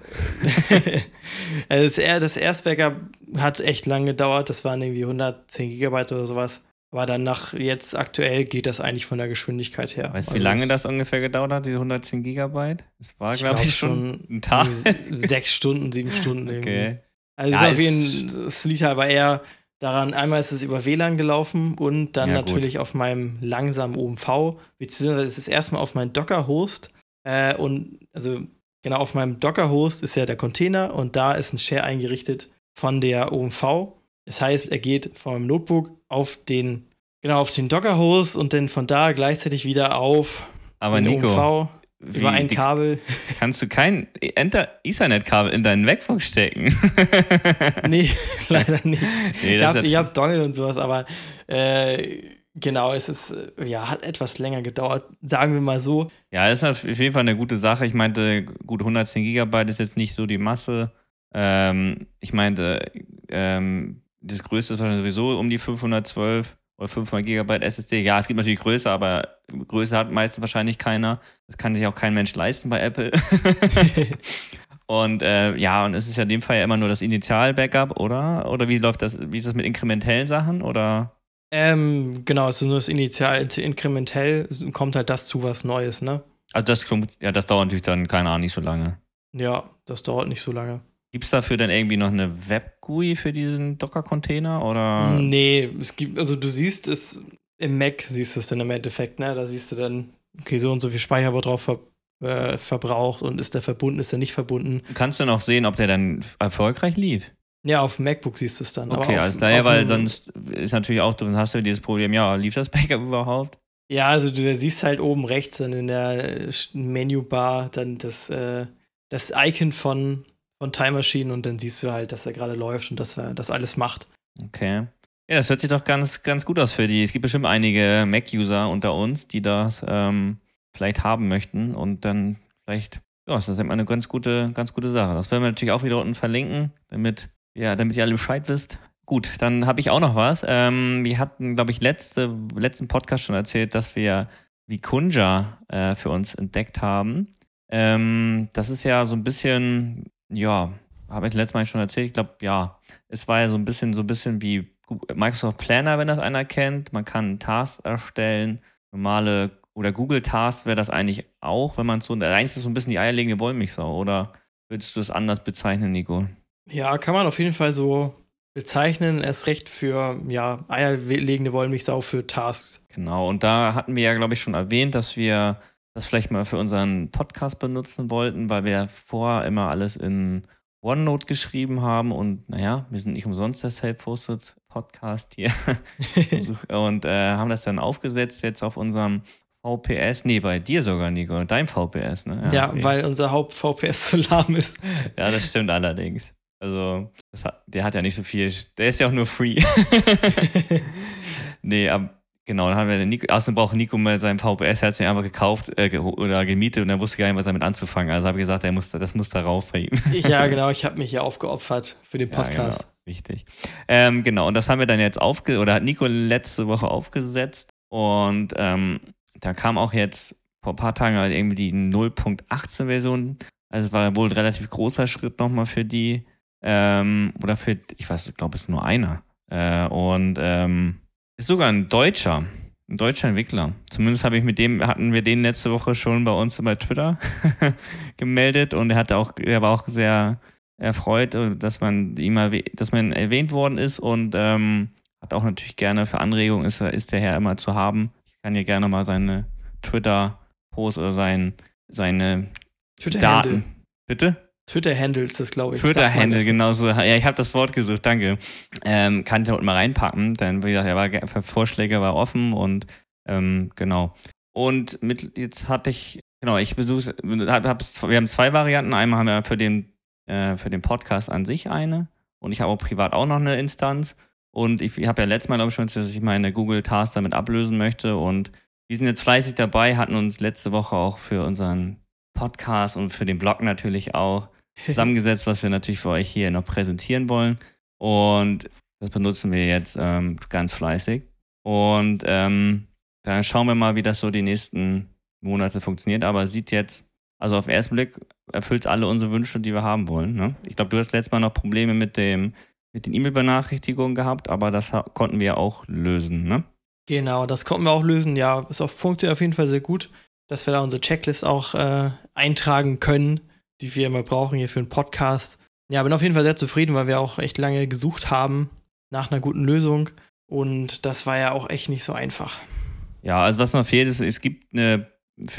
also das, das Erstbackup hat echt lang gedauert, das waren irgendwie 110 Gigabyte oder sowas. Aber dann nach jetzt aktuell geht das eigentlich von der Geschwindigkeit her. Weißt du, also wie lange das ungefähr gedauert hat, diese 110 Gigabyte? Das war, glaube ich, schon ein Tag. Sechs Stunden, sieben Stunden irgendwie. Okay. Also ja, es, jeden, es liegt aber eher daran, einmal ist es über WLAN gelaufen und dann ja, natürlich gut. auf meinem langsamen OMV, beziehungsweise es ist erstmal auf meinem Docker-Host. Äh, und also genau auf meinem Docker-Host ist ja der Container und da ist ein Share eingerichtet von der OMV. Das heißt, er geht meinem Notebook auf den, genau, auf den Docker-Host und dann von da gleichzeitig wieder auf Aber den Nico, OMV wie, über ein Kabel. Kannst du kein Ethernet-Kabel in deinen MacBook stecken? nee, leider nicht. Nee, ich habe hab Dongle und sowas, aber äh, genau, es ist, ja, hat etwas länger gedauert, sagen wir mal so. Ja, ist auf jeden Fall eine gute Sache. Ich meinte, gut 110 Gigabyte ist jetzt nicht so die Masse. Ähm, ich meinte, ähm, das größte ist sowieso um die 512 oder 500 Gigabyte SSD. Ja, es gibt natürlich größer, aber Größe hat meistens wahrscheinlich keiner. Das kann sich auch kein Mensch leisten bei Apple. und äh, ja, und es ist ja in dem Fall ja immer nur das Initial-Backup, oder? Oder wie läuft das? Wie ist das mit inkrementellen Sachen? Oder? Ähm, genau, es ist nur das Initial, inkrementell kommt halt das zu was Neues, ne? Also das, ja, das dauert natürlich dann, keine Ahnung, nicht so lange. Ja, das dauert nicht so lange. Gibt es dafür denn irgendwie noch eine Web-GUI für diesen Docker-Container? Oder? Nee, es gibt, also du siehst es im Mac, siehst du es dann im Endeffekt, ne? Da siehst du dann, okay, so und so viel Speicher wird drauf ver äh, verbraucht und ist der verbunden, ist der nicht verbunden. Kannst du noch sehen, ob der dann erfolgreich lief? Ja, auf dem MacBook siehst du es dann. Okay, alles klar, ja, weil sonst ist natürlich auch, dann hast du dieses Problem, ja, lief das Backup überhaupt? Ja, also du siehst halt oben rechts dann in der Menübar dann das, äh, das Icon von von Time Machine und dann siehst du halt, dass er gerade läuft und dass er das alles macht. Okay. Ja, das hört sich doch ganz, ganz gut aus für die. Es gibt bestimmt einige Mac-User unter uns, die das ähm, vielleicht haben möchten und dann vielleicht, ja, das ist immer eine ganz gute, ganz gute Sache. Das werden wir natürlich auch wieder unten verlinken, damit, ja, damit ihr alle Bescheid wisst. Gut, dann habe ich auch noch was. Ähm, wir hatten, glaube ich, letzte, letzten Podcast schon erzählt, dass wir Vikunja äh, für uns entdeckt haben. Ähm, das ist ja so ein bisschen ja, habe ich letztes Mal schon erzählt. Ich glaube, ja, es war ja so ein bisschen, so ein bisschen wie Microsoft Planner, wenn das einer kennt. Man kann Tasks erstellen, normale oder Google Tasks wäre das eigentlich auch, wenn man so, eigentlich ist das so ein bisschen die eierlegende Wollmilchsau, oder würdest du das anders bezeichnen, Nico? Ja, kann man auf jeden Fall so bezeichnen, erst recht für, ja, eierlegende Wollmilchsau für Tasks. Genau, und da hatten wir ja, glaube ich, schon erwähnt, dass wir das vielleicht mal für unseren Podcast benutzen wollten, weil wir vorher immer alles in OneNote geschrieben haben und naja, wir sind nicht umsonst der Self-Hosted Podcast hier und äh, haben das dann aufgesetzt jetzt auf unserem VPS, nee, bei dir sogar, Nico, dein VPS, ne? Ja, ja okay. weil unser Haupt-VPS so lahm ist. ja, das stimmt allerdings. Also, hat, der hat ja nicht so viel. Der ist ja auch nur free. nee, aber genau, dann haben wir den Nico. Außerdem braucht Nico mal sein VPS, er hat es einfach gekauft äh, oder gemietet und er wusste gar nicht, was damit anzufangen. Also habe ich gesagt, er muss, das muss da rauf bei ihm. ja, genau, ich habe mich ja aufgeopfert für den Podcast. Ja, genau, richtig. Ähm, genau, und das haben wir dann jetzt aufge oder hat Nico letzte Woche aufgesetzt und ähm, da kam auch jetzt vor ein paar Tagen halt irgendwie die 0.18 Version. Also es war wohl ein relativ großer Schritt nochmal für die. Ähm, oder für, ich weiß, ich glaube, es ist nur einer. Äh, und ähm, ist sogar ein Deutscher. Ein deutscher Entwickler. Zumindest habe ich mit dem, hatten wir den letzte Woche schon bei uns bei Twitter gemeldet und er hatte auch, er war auch sehr erfreut, dass man ihm dass man erwähnt worden ist und ähm, hat auch natürlich gerne für Anregungen, ist, ist der Herr immer zu haben. Ich kann hier gerne mal seine Twitter-Post oder sein, seine Twitter Daten. Bitte? Twitter-Handle ist das, glaube ich. Twitter-Handle, genau so. Ja, ich habe das Wort gesucht, danke. Ähm, kann ich da unten mal reinpacken, denn wie gesagt, er war für Vorschläge war offen und ähm, genau. Und mit, jetzt hatte ich, genau, ich besuche, hab, hab, wir haben zwei Varianten. Einmal haben wir für den, äh, für den Podcast an sich eine und ich habe auch privat auch noch eine Instanz. Und ich, ich habe ja letztes Mal, glaube ich, schon, dass ich meine Google Tasks damit ablösen möchte und wir sind jetzt fleißig dabei, hatten uns letzte Woche auch für unseren Podcast und für den Blog natürlich auch zusammengesetzt, was wir natürlich für euch hier noch präsentieren wollen. Und das benutzen wir jetzt ähm, ganz fleißig. Und ähm, dann schauen wir mal, wie das so die nächsten Monate funktioniert. Aber sieht jetzt, also auf den ersten Blick erfüllt alle unsere Wünsche, die wir haben wollen. Ne? Ich glaube, du hast letztes Mal noch Probleme mit dem mit den E-Mail-Benachrichtigungen gehabt, aber das konnten wir auch lösen, ne? Genau, das konnten wir auch lösen. Ja, es funktioniert auf jeden Fall sehr gut, dass wir da unsere Checklist auch äh, eintragen können die wir immer brauchen hier für einen Podcast. Ja, bin auf jeden Fall sehr zufrieden, weil wir auch echt lange gesucht haben nach einer guten Lösung. Und das war ja auch echt nicht so einfach. Ja, also was noch fehlt, ist, es gibt eine,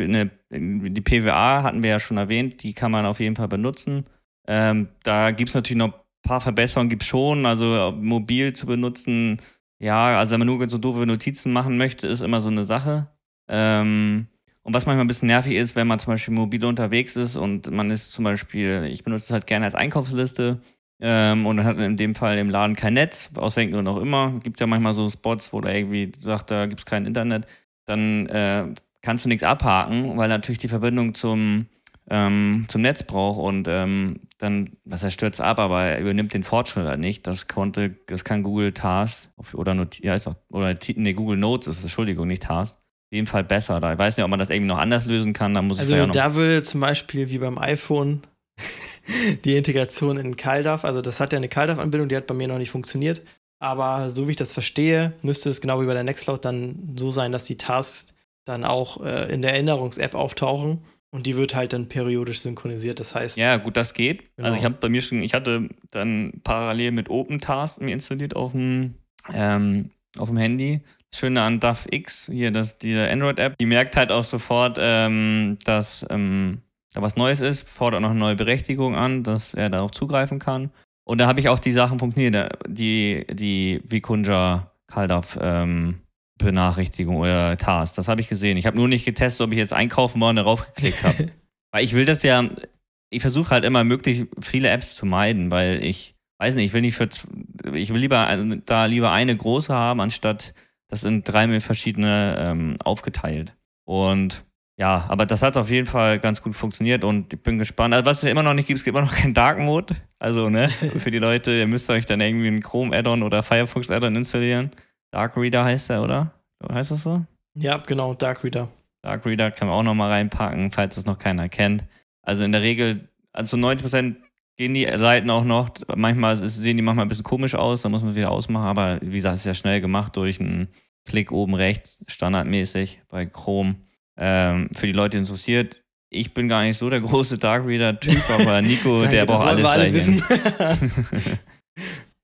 eine die PWA hatten wir ja schon erwähnt, die kann man auf jeden Fall benutzen. Ähm, da gibt es natürlich noch ein paar Verbesserungen, gibt es schon. Also mobil zu benutzen, ja, also wenn man nur so doofe Notizen machen möchte, ist immer so eine Sache. Ähm, und was manchmal ein bisschen nervig ist, wenn man zum Beispiel mobil unterwegs ist und man ist zum Beispiel, ich benutze es halt gerne als Einkaufsliste ähm, und hat in dem Fall im Laden kein Netz, aus welchen Gründen auch immer. Gibt ja manchmal so Spots, wo da irgendwie sagt, da gibt es kein Internet. Dann äh, kannst du nichts abhaken, weil natürlich die Verbindung zum, ähm, zum Netz braucht und ähm, dann, was er stürzt ab, aber er übernimmt den Fortschritt halt nicht. Das konnte, das kann Google Tasks oder, ja, ist auch, oder nee, Google Notes ist es, Entschuldigung, nicht Tasks jeden Fall besser. Da ich weiß nicht, ob man das irgendwie noch anders lösen kann. Da muss also ja da würde zum Beispiel wie beim iPhone die Integration in CalDAV, also das hat ja eine CalDAV-Anbindung, die hat bei mir noch nicht funktioniert. Aber so wie ich das verstehe, müsste es genau wie bei der Nextcloud dann so sein, dass die Tasks dann auch äh, in der Erinnerungs-App auftauchen und die wird halt dann periodisch synchronisiert. Das heißt. Ja, gut, das geht. Genau. Also ich habe bei mir schon, ich hatte dann parallel mit OpenTask mir installiert auf dem, ähm, auf dem Handy. Schöne an DAF-X, hier das, diese Android-App, die merkt halt auch sofort, ähm, dass ähm, da was Neues ist, fordert noch eine neue Berechtigung an, dass er darauf zugreifen kann. Und da habe ich auch die Sachen funktioniert, die, die Vikunja Kaldaf ähm, Benachrichtigung oder Task. Das habe ich gesehen. Ich habe nur nicht getestet, ob ich jetzt einkaufen war und darauf geklickt habe. weil ich will das ja, ich versuche halt immer möglichst viele Apps zu meiden, weil ich weiß nicht, ich will nicht für, ich will lieber da lieber eine große haben, anstatt das sind drei verschiedene ähm, aufgeteilt. Und ja, aber das hat auf jeden Fall ganz gut funktioniert und ich bin gespannt. Also was es immer noch nicht gibt, es gibt immer noch keinen Dark Mode. Also, ne, für die Leute, ihr müsst euch dann irgendwie einen Chrome-Add-on oder Firefox-Add-on installieren. Dark Reader heißt der, oder? Heißt das so? Ja, genau, Dark Reader. Dark Reader kann man auch nochmal reinpacken, falls das noch keiner kennt. Also in der Regel, also 90% gehen die Seiten auch noch. Manchmal sehen die manchmal ein bisschen komisch aus, da muss man es wieder ausmachen, aber wie gesagt, ist ja schnell gemacht durch einen Klick oben rechts, standardmäßig bei Chrome. Ähm, für die Leute interessiert, ich bin gar nicht so der große Dark Reader-Typ, aber Nico, Danke, der braucht alles alle wissen.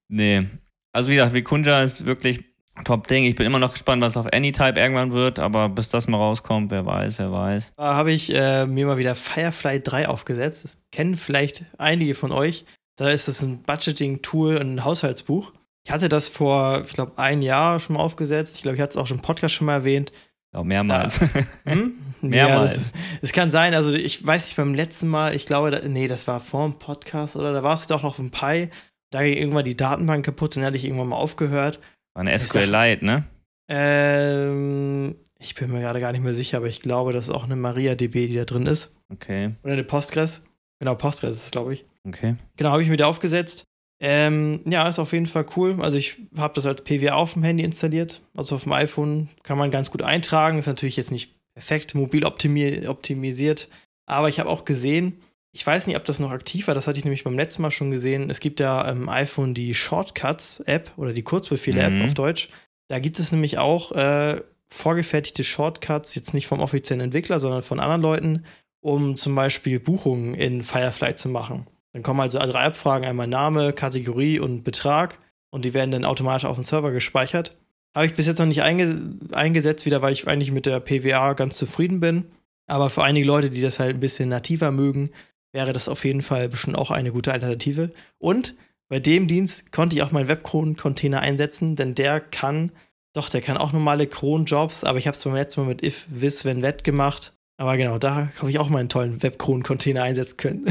nee. Also wie gesagt, Vikunja ist wirklich Top-Ding. Ich bin immer noch gespannt, was auf Anytype irgendwann wird, aber bis das mal rauskommt, wer weiß, wer weiß. Da habe ich äh, mir mal wieder Firefly 3 aufgesetzt. Das kennen vielleicht einige von euch. Da ist es ein Budgeting-Tool, ein Haushaltsbuch. Ich hatte das vor, ich glaube, ein Jahr schon mal aufgesetzt. Ich glaube, ich hatte es auch schon im Podcast schon mal erwähnt. Auch mehrmals. Da, hm? mehrmals. Ja, es kann sein, also ich weiß nicht, beim letzten Mal, ich glaube, da, nee, das war vor dem Podcast oder da warst du doch noch auf dem Pi. Da ging irgendwann die Datenbank kaputt, dann hatte ich irgendwann mal aufgehört. War eine SQLite, ne? Ähm, ich bin mir gerade gar nicht mehr sicher, aber ich glaube, das ist auch eine MariaDB, die da drin ist. Okay. Oder eine Postgres. Genau, Postgres ist es, glaube ich. Okay. Genau, habe ich mir wieder aufgesetzt. Ähm, ja, ist auf jeden Fall cool. Also ich habe das als PWA auf dem Handy installiert. Also auf dem iPhone kann man ganz gut eintragen. Ist natürlich jetzt nicht perfekt mobil optimisiert. Aber ich habe auch gesehen, ich weiß nicht, ob das noch aktiv war, das hatte ich nämlich beim letzten Mal schon gesehen. Es gibt ja im iPhone die Shortcuts-App oder die Kurzbefehle-App mhm. auf Deutsch. Da gibt es nämlich auch äh, vorgefertigte Shortcuts, jetzt nicht vom offiziellen Entwickler, sondern von anderen Leuten, um zum Beispiel Buchungen in Firefly zu machen. Dann kommen also drei Abfragen, einmal Name, Kategorie und Betrag und die werden dann automatisch auf den Server gespeichert. Habe ich bis jetzt noch nicht einge eingesetzt, wieder weil ich eigentlich mit der PWA ganz zufrieden bin. Aber für einige Leute, die das halt ein bisschen nativer mögen, wäre das auf jeden Fall bestimmt auch eine gute Alternative. Und bei dem Dienst konnte ich auch meinen Webcron-Container einsetzen, denn der kann, doch, der kann auch normale Cron-Jobs, aber ich habe es beim letzten Mal mit if, vis, wenn, wet gemacht aber genau, da habe ich auch meinen tollen Webkron-Container einsetzen können.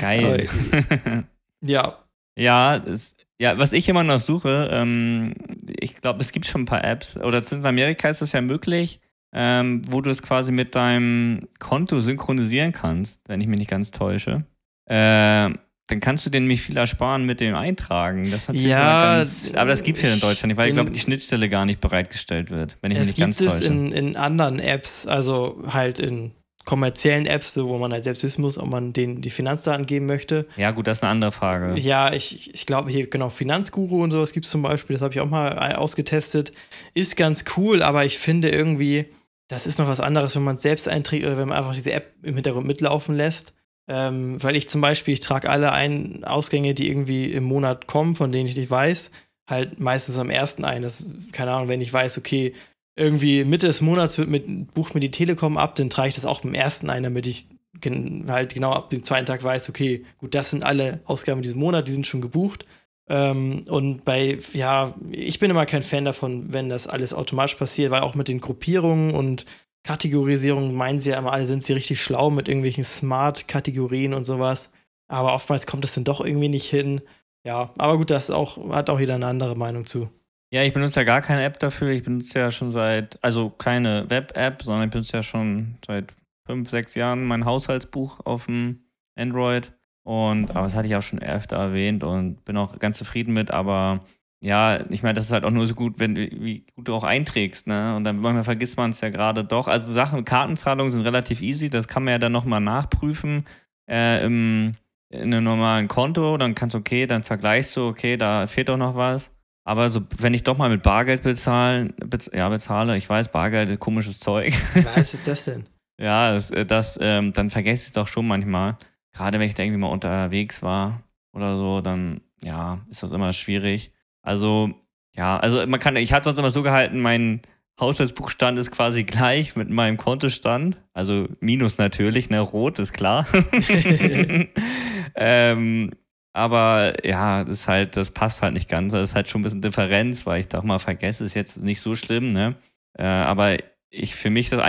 geil. Aber, ja. Ja, das, ja, was ich immer noch suche, ähm, ich glaube, es gibt schon ein paar Apps, oder in Amerika ist das ja möglich, ähm, wo du es quasi mit deinem Konto synchronisieren kannst, wenn ich mich nicht ganz täusche. Äh, dann kannst du dir nämlich viel ersparen mit dem Eintragen. Das ja, ganz, aber das gibt es ja in Deutschland nicht, weil in, ich glaube, die Schnittstelle gar nicht bereitgestellt wird, wenn ich mich nicht ganz täusche. Es gibt es in, in anderen Apps, also halt in kommerziellen Apps, wo man halt selbst wissen muss, ob man denen die Finanzdaten geben möchte. Ja, gut, das ist eine andere Frage. Ja, ich, ich glaube hier, genau, Finanzguru und sowas gibt es zum Beispiel, das habe ich auch mal ausgetestet. Ist ganz cool, aber ich finde irgendwie, das ist noch was anderes, wenn man es selbst einträgt oder wenn man einfach diese App im Hintergrund mitlaufen lässt. Ähm, weil ich zum Beispiel, ich trage alle ein Ausgänge, die irgendwie im Monat kommen, von denen ich nicht weiß, halt meistens am ersten ein. Das, keine Ahnung, wenn ich weiß, okay, irgendwie Mitte des Monats wird mit, bucht mir die Telekom ab, dann trage ich das auch im ersten ein, damit ich gen halt genau ab dem zweiten Tag weiß, okay, gut, das sind alle Ausgaben diesen Monat, die sind schon gebucht. Ähm, und bei, ja, ich bin immer kein Fan davon, wenn das alles automatisch passiert, weil auch mit den Gruppierungen und Kategorisierung meinen sie ja immer alle, sind sie richtig schlau mit irgendwelchen Smart-Kategorien und sowas. Aber oftmals kommt es dann doch irgendwie nicht hin. Ja, aber gut, das auch, hat auch jeder eine andere Meinung zu. Ja, ich benutze ja gar keine App dafür. Ich benutze ja schon seit, also keine Web-App, sondern ich benutze ja schon seit fünf, sechs Jahren mein Haushaltsbuch auf dem Android. Und, aber das hatte ich auch schon öfter erwähnt und bin auch ganz zufrieden mit, aber ja, ich meine, das ist halt auch nur so gut, wenn wie gut du auch einträgst, ne? Und dann manchmal vergisst man es ja gerade doch. Also Sachen, Kartenzahlungen sind relativ easy, das kann man ja dann nochmal nachprüfen äh, im, in einem normalen Konto. Dann kannst du, okay, dann vergleichst du, okay, da fehlt doch noch was. Aber so, wenn ich doch mal mit Bargeld bezahlen, bez ja, bezahle, ich weiß, Bargeld ist komisches Zeug. Was ist das denn? ja, das, äh, das ähm, dann vergesse ich es doch schon manchmal. Gerade wenn ich da irgendwie mal unterwegs war oder so, dann ja, ist das immer schwierig. Also, ja, also man kann, ich hatte sonst immer so gehalten, mein Haushaltsbuchstand ist quasi gleich mit meinem Kontostand. Also Minus natürlich, ne, rot ist klar. ähm, aber ja, das ist halt, das passt halt nicht ganz. Das ist halt schon ein bisschen Differenz, weil ich doch mal vergesse, ist jetzt nicht so schlimm, ne? Äh, aber ich für mich das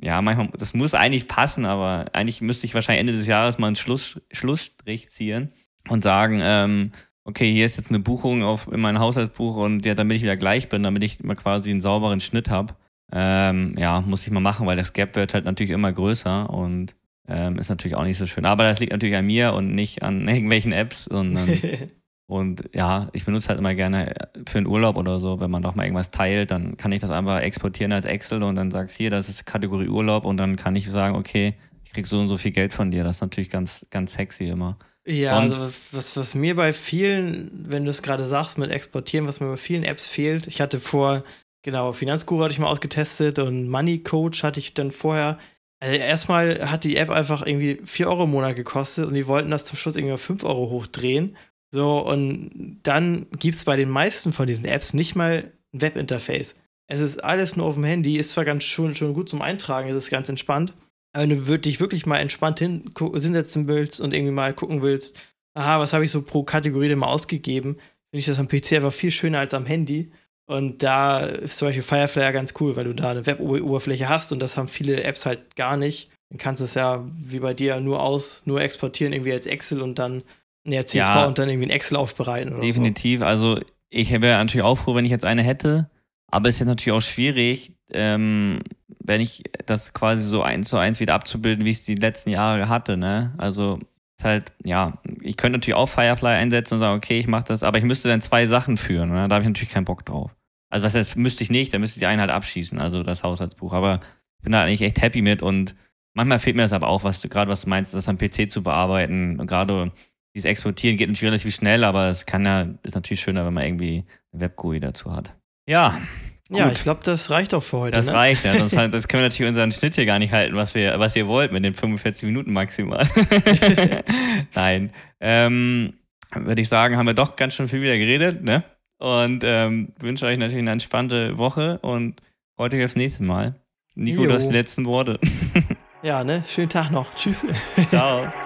ja manchmal das muss eigentlich passen, aber eigentlich müsste ich wahrscheinlich Ende des Jahres mal einen Schluss, Schlussstrich ziehen und sagen, ähm, okay, hier ist jetzt eine Buchung auf, in mein Haushaltsbuch und ja, damit ich wieder gleich bin, damit ich immer quasi einen sauberen Schnitt habe. Ähm, ja, muss ich mal machen, weil das Gap wird halt natürlich immer größer und ähm, ist natürlich auch nicht so schön. Aber das liegt natürlich an mir und nicht an irgendwelchen Apps, sondern und ja, ich benutze halt immer gerne für einen Urlaub oder so, wenn man doch mal irgendwas teilt, dann kann ich das einfach exportieren als Excel und dann sagst hier, das ist Kategorie Urlaub und dann kann ich sagen, okay, ich krieg so und so viel Geld von dir. Das ist natürlich ganz, ganz sexy immer. Ja, Sonst also was, was mir bei vielen, wenn du es gerade sagst, mit Exportieren, was mir bei vielen Apps fehlt, ich hatte vor, genau, Finanzguru hatte ich mal ausgetestet und Money Coach hatte ich dann vorher. Also erstmal hat die App einfach irgendwie 4 Euro im Monat gekostet und die wollten das zum Schluss irgendwie 5 Euro hochdrehen. So, und dann gibt es bei den meisten von diesen Apps nicht mal ein Webinterface. Es ist alles nur auf dem Handy, ist zwar ganz schon, schon gut zum Eintragen, es ist ganz entspannt, wenn du dich wirklich mal entspannt hinsetzen willst und irgendwie mal gucken willst, aha, was habe ich so pro Kategorie denn mal ausgegeben, finde ich das am PC einfach viel schöner als am Handy. Und da ist zum Beispiel Firefly ja ganz cool, weil du da eine Web-Oberfläche hast und das haben viele Apps halt gar nicht. Dann kannst du es ja wie bei dir nur aus, nur exportieren irgendwie als Excel und dann ja, CSV ja, und dann irgendwie ein Excel aufbereiten. definitiv. So. Also ich wäre natürlich auch froh, wenn ich jetzt eine hätte. Aber es ist jetzt natürlich auch schwierig, ähm, wenn ich das quasi so eins zu eins wieder abzubilden, wie ich es die letzten Jahre hatte. Ne? Also ist halt, ja, ich könnte natürlich auch Firefly einsetzen und sagen, okay, ich mache das, aber ich müsste dann zwei Sachen führen. Ne? Da habe ich natürlich keinen Bock drauf. Also was heißt, müsste ich nicht, dann müsste ich die einen halt abschießen, also das Haushaltsbuch. Aber ich bin da eigentlich echt happy mit und manchmal fehlt mir das aber auch, was du gerade was du meinst, das am PC zu bearbeiten. Und gerade dieses Exportieren geht natürlich relativ schnell, aber es kann ja, ist natürlich schöner, wenn man irgendwie eine Web-GUI dazu hat. Ja, Gut. Ja, ich glaube, das reicht auch für heute. Das ne? reicht, ja. Sonst, das können wir natürlich unseren Schnitt hier gar nicht halten, was, wir, was ihr wollt mit den 45 Minuten maximal. Nein. Ähm, Würde ich sagen, haben wir doch ganz schön viel wieder geredet, ne? Und ähm, wünsche euch natürlich eine entspannte Woche und heute das nächste Mal. Nico, jo. du hast die letzten Worte. ja, ne? Schönen Tag noch. Tschüss. Ciao.